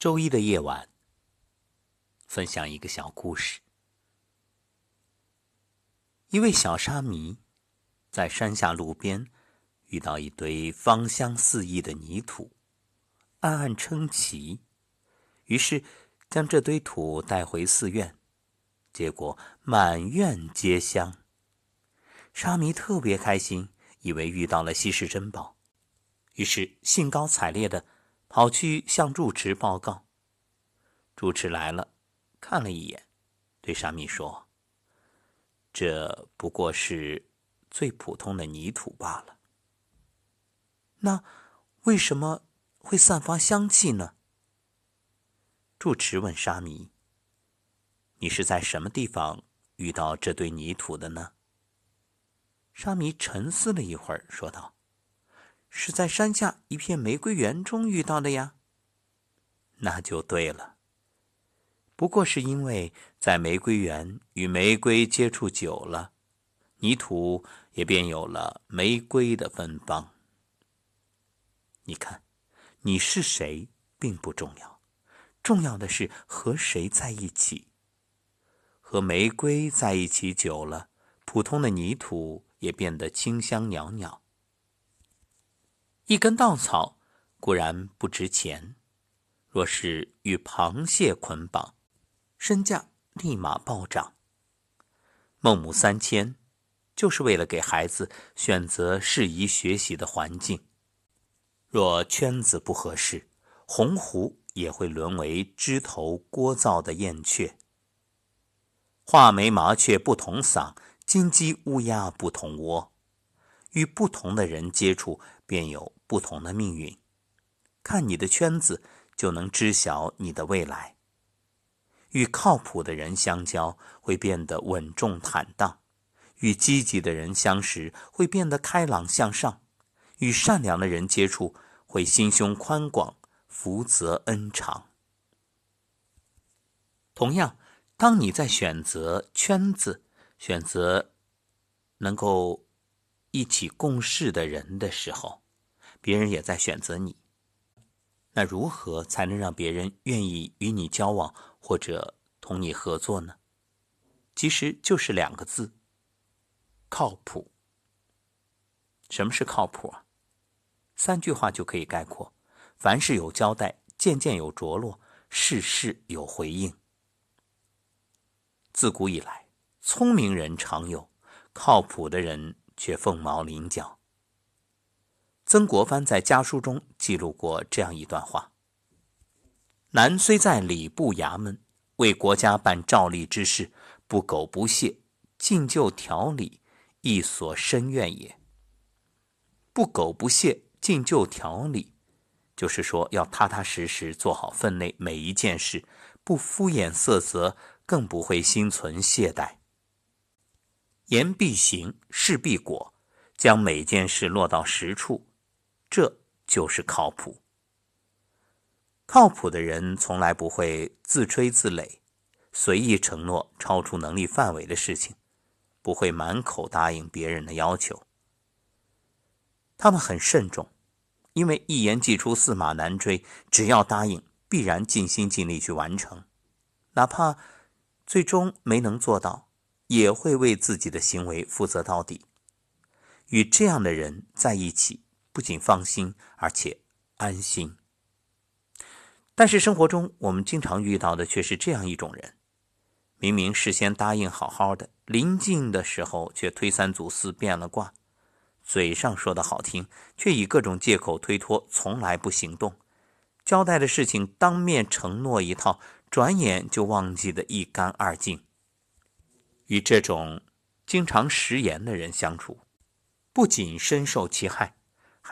周一的夜晚，分享一个小故事。一位小沙弥在山下路边遇到一堆芳香四溢的泥土，暗暗称奇，于是将这堆土带回寺院，结果满院皆香。沙弥特别开心，以为遇到了稀世珍宝，于是兴高采烈的。跑去向住持报告。住持来了，看了一眼，对沙弥说：“这不过是最普通的泥土罢了。那为什么会散发香气呢？”住持问沙弥：“你是在什么地方遇到这堆泥土的呢？”沙弥沉思了一会儿，说道。是在山下一片玫瑰园中遇到的呀。那就对了。不过是因为在玫瑰园与玫瑰接触久了，泥土也便有了玫瑰的芬芳。你看，你是谁并不重要，重要的是和谁在一起。和玫瑰在一起久了，普通的泥土也变得清香袅袅。一根稻草固然不值钱，若是与螃蟹捆绑，身价立马暴涨。孟母三迁，就是为了给孩子选择适宜学习的环境。若圈子不合适，鸿鹄也会沦为枝头聒噪的燕雀。画眉麻雀不同嗓，金鸡乌鸦不同窝。与不同的人接触，便有。不同的命运，看你的圈子就能知晓你的未来。与靠谱的人相交，会变得稳重坦荡；与积极的人相识，会变得开朗向上；与善良的人接触，会心胸宽广、福泽恩长。同样，当你在选择圈子、选择能够一起共事的人的时候，别人也在选择你，那如何才能让别人愿意与你交往或者同你合作呢？其实就是两个字：靠谱。什么是靠谱啊？三句话就可以概括：凡事有交代，件件有着落，事事有回应。自古以来，聪明人常有，靠谱的人却凤毛麟角。曾国藩在家书中记录过这样一段话：“男虽在礼部衙门为国家办照例之事，不苟不懈，尽就条理，亦所深愿也。不苟不懈，尽就条理，就是说要踏踏实实做好分内每一件事，不敷衍塞责，更不会心存懈怠。言必行，事必果，将每件事落到实处。”这就是靠谱。靠谱的人从来不会自吹自擂，随意承诺超出能力范围的事情，不会满口答应别人的要求。他们很慎重，因为一言既出，驷马难追。只要答应，必然尽心尽力去完成，哪怕最终没能做到，也会为自己的行为负责到底。与这样的人在一起。不仅放心，而且安心。但是生活中，我们经常遇到的却是这样一种人：明明事先答应好好的，临近的时候却推三阻四，变了卦；嘴上说的好听，却以各种借口推脱，从来不行动。交代的事情当面承诺一套，转眼就忘记的一干二净。与这种经常食言的人相处，不仅深受其害。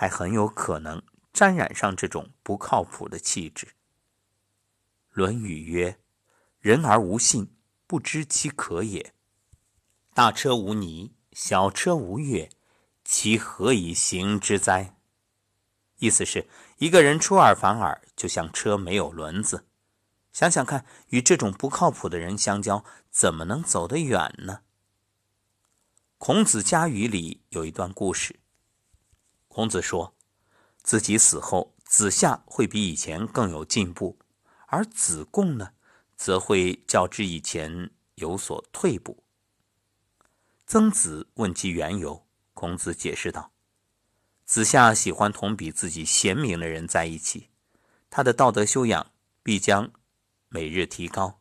还很有可能沾染上这种不靠谱的气质。《论语》曰：“人而无信，不知其可也。大车无泥，小车无月，其何以行之哉？”意思是，一个人出尔反尔，就像车没有轮子。想想看，与这种不靠谱的人相交，怎么能走得远呢？孔子家语里有一段故事。孔子说，自己死后，子夏会比以前更有进步，而子贡呢，则会较之以前有所退步。曾子问其缘由，孔子解释道：“子夏喜欢同比自己贤明的人在一起，他的道德修养必将每日提高；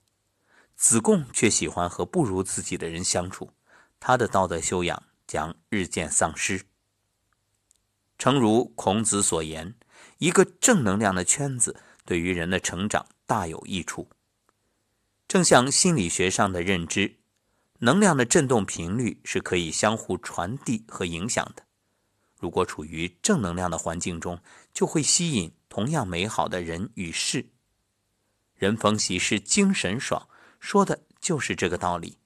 子贡却喜欢和不如自己的人相处，他的道德修养将日渐丧失。”诚如孔子所言，一个正能量的圈子对于人的成长大有益处。正像心理学上的认知，能量的振动频率是可以相互传递和影响的。如果处于正能量的环境中，就会吸引同样美好的人与事。人逢喜事精神爽，说的就是这个道理。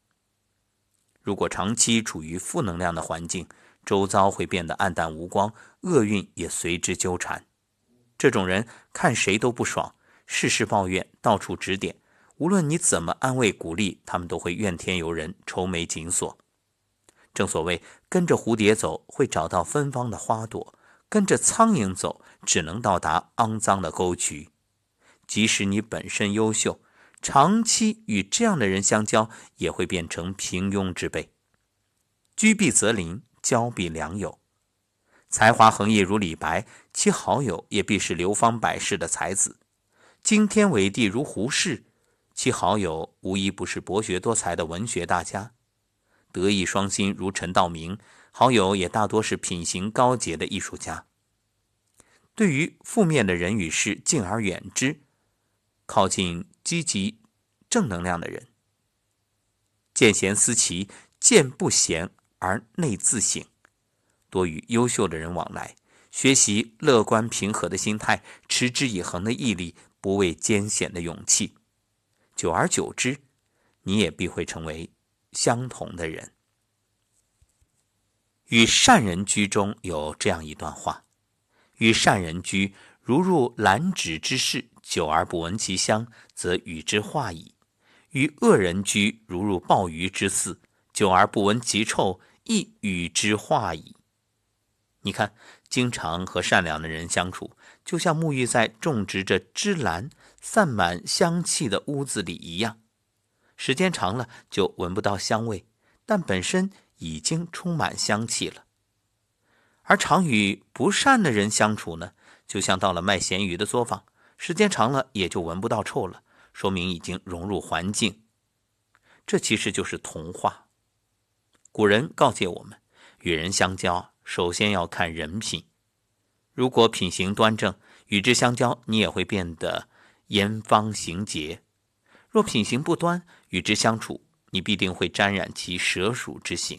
如果长期处于负能量的环境，周遭会变得暗淡无光，厄运也随之纠缠。这种人看谁都不爽，事事抱怨，到处指点。无论你怎么安慰鼓励，他们都会怨天尤人，愁眉紧锁。正所谓，跟着蝴蝶走会找到芬芳的花朵，跟着苍蝇走只能到达肮脏的沟渠。即使你本身优秀，长期与这样的人相交，也会变成平庸之辈。居必择邻。交臂良友，才华横溢如李白，其好友也必是流芳百世的才子；惊天伟地如胡适，其好友无一不是博学多才的文学大家；德艺双馨如陈道明，好友也大多是品行高洁的艺术家。对于负面的人与事，敬而远之，靠近积极正能量的人。见贤思齐，见不贤。而内自省，多与优秀的人往来，学习乐观平和的心态，持之以恒的毅力，不畏艰险的勇气。久而久之，你也必会成为相同的人。与善人居中有这样一段话：与善人居，如入兰芷之室，久而不闻其香，则与之化矣；与恶人居，如入鲍鱼之肆，久而不闻其臭。亦与之化矣。你看，经常和善良的人相处，就像沐浴在种植着芝兰、散满香气的屋子里一样。时间长了，就闻不到香味，但本身已经充满香气了。而常与不善的人相处呢，就像到了卖咸鱼的作坊，时间长了也就闻不到臭了，说明已经融入环境。这其实就是同化。古人告诫我们，与人相交，首先要看人品。如果品行端正，与之相交，你也会变得严方行节；若品行不端，与之相处，你必定会沾染其蛇鼠之行。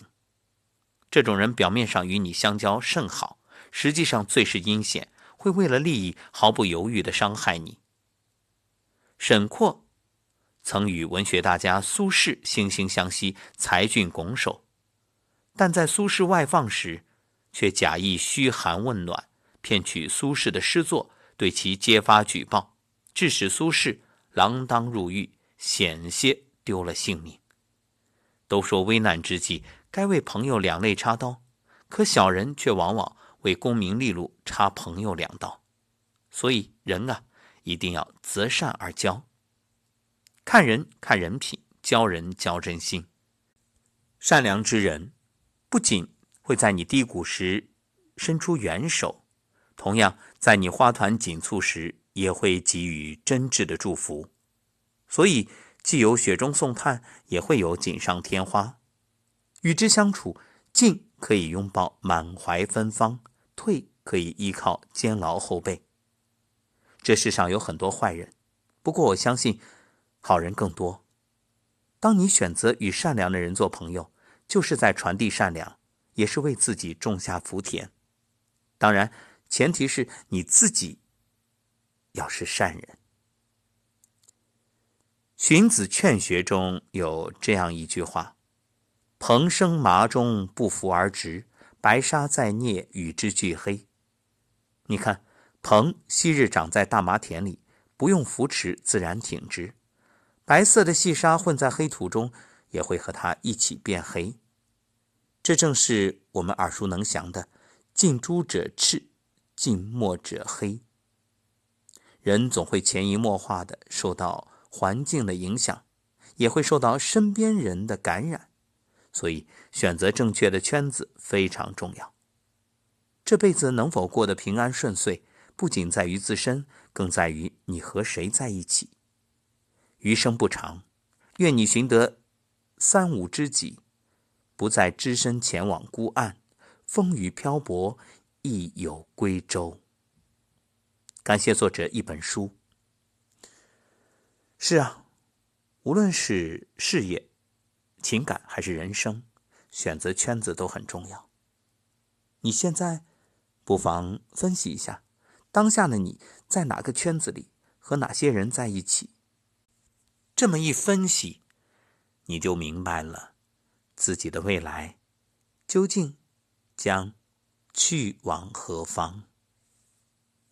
这种人表面上与你相交甚好，实际上最是阴险，会为了利益毫不犹豫地伤害你。沈括曾与文学大家苏轼惺惺相惜，才俊拱手。但在苏轼外放时，却假意嘘寒问暖，骗取苏轼的诗作，对其揭发举报，致使苏轼锒铛入狱，险些丢了性命。都说危难之际该为朋友两肋插刀，可小人却往往为功名利禄插朋友两刀。所以人啊，一定要择善而交，看人看人品，交人交真心，善良之人。不仅会在你低谷时伸出援手，同样在你花团锦簇时也会给予真挚的祝福。所以，既有雪中送炭，也会有锦上添花。与之相处，进可以拥抱满怀芬芳，退可以依靠坚牢后背。这世上有很多坏人，不过我相信好人更多。当你选择与善良的人做朋友。就是在传递善良，也是为自己种下福田。当然，前提是你自己要是善人。荀子《劝学》中有这样一句话：“蓬生麻中，不扶而直；白沙在涅，与之俱黑。”你看，蓬昔日长在大麻田里，不用扶持，自然挺直；白色的细沙混在黑土中，也会和它一起变黑。这正是我们耳熟能详的“近朱者赤，近墨者黑”。人总会潜移默化的受到环境的影响，也会受到身边人的感染，所以选择正确的圈子非常重要。这辈子能否过得平安顺遂，不仅在于自身，更在于你和谁在一起。余生不长，愿你寻得三五知己，不再只身前往孤岸，风雨漂泊亦有归舟。感谢作者一本书。是啊，无论是事业、情感还是人生，选择圈子都很重要。你现在不妨分析一下，当下的你在哪个圈子里，和哪些人在一起？这么一分析，你就明白了自己的未来究竟将去往何方。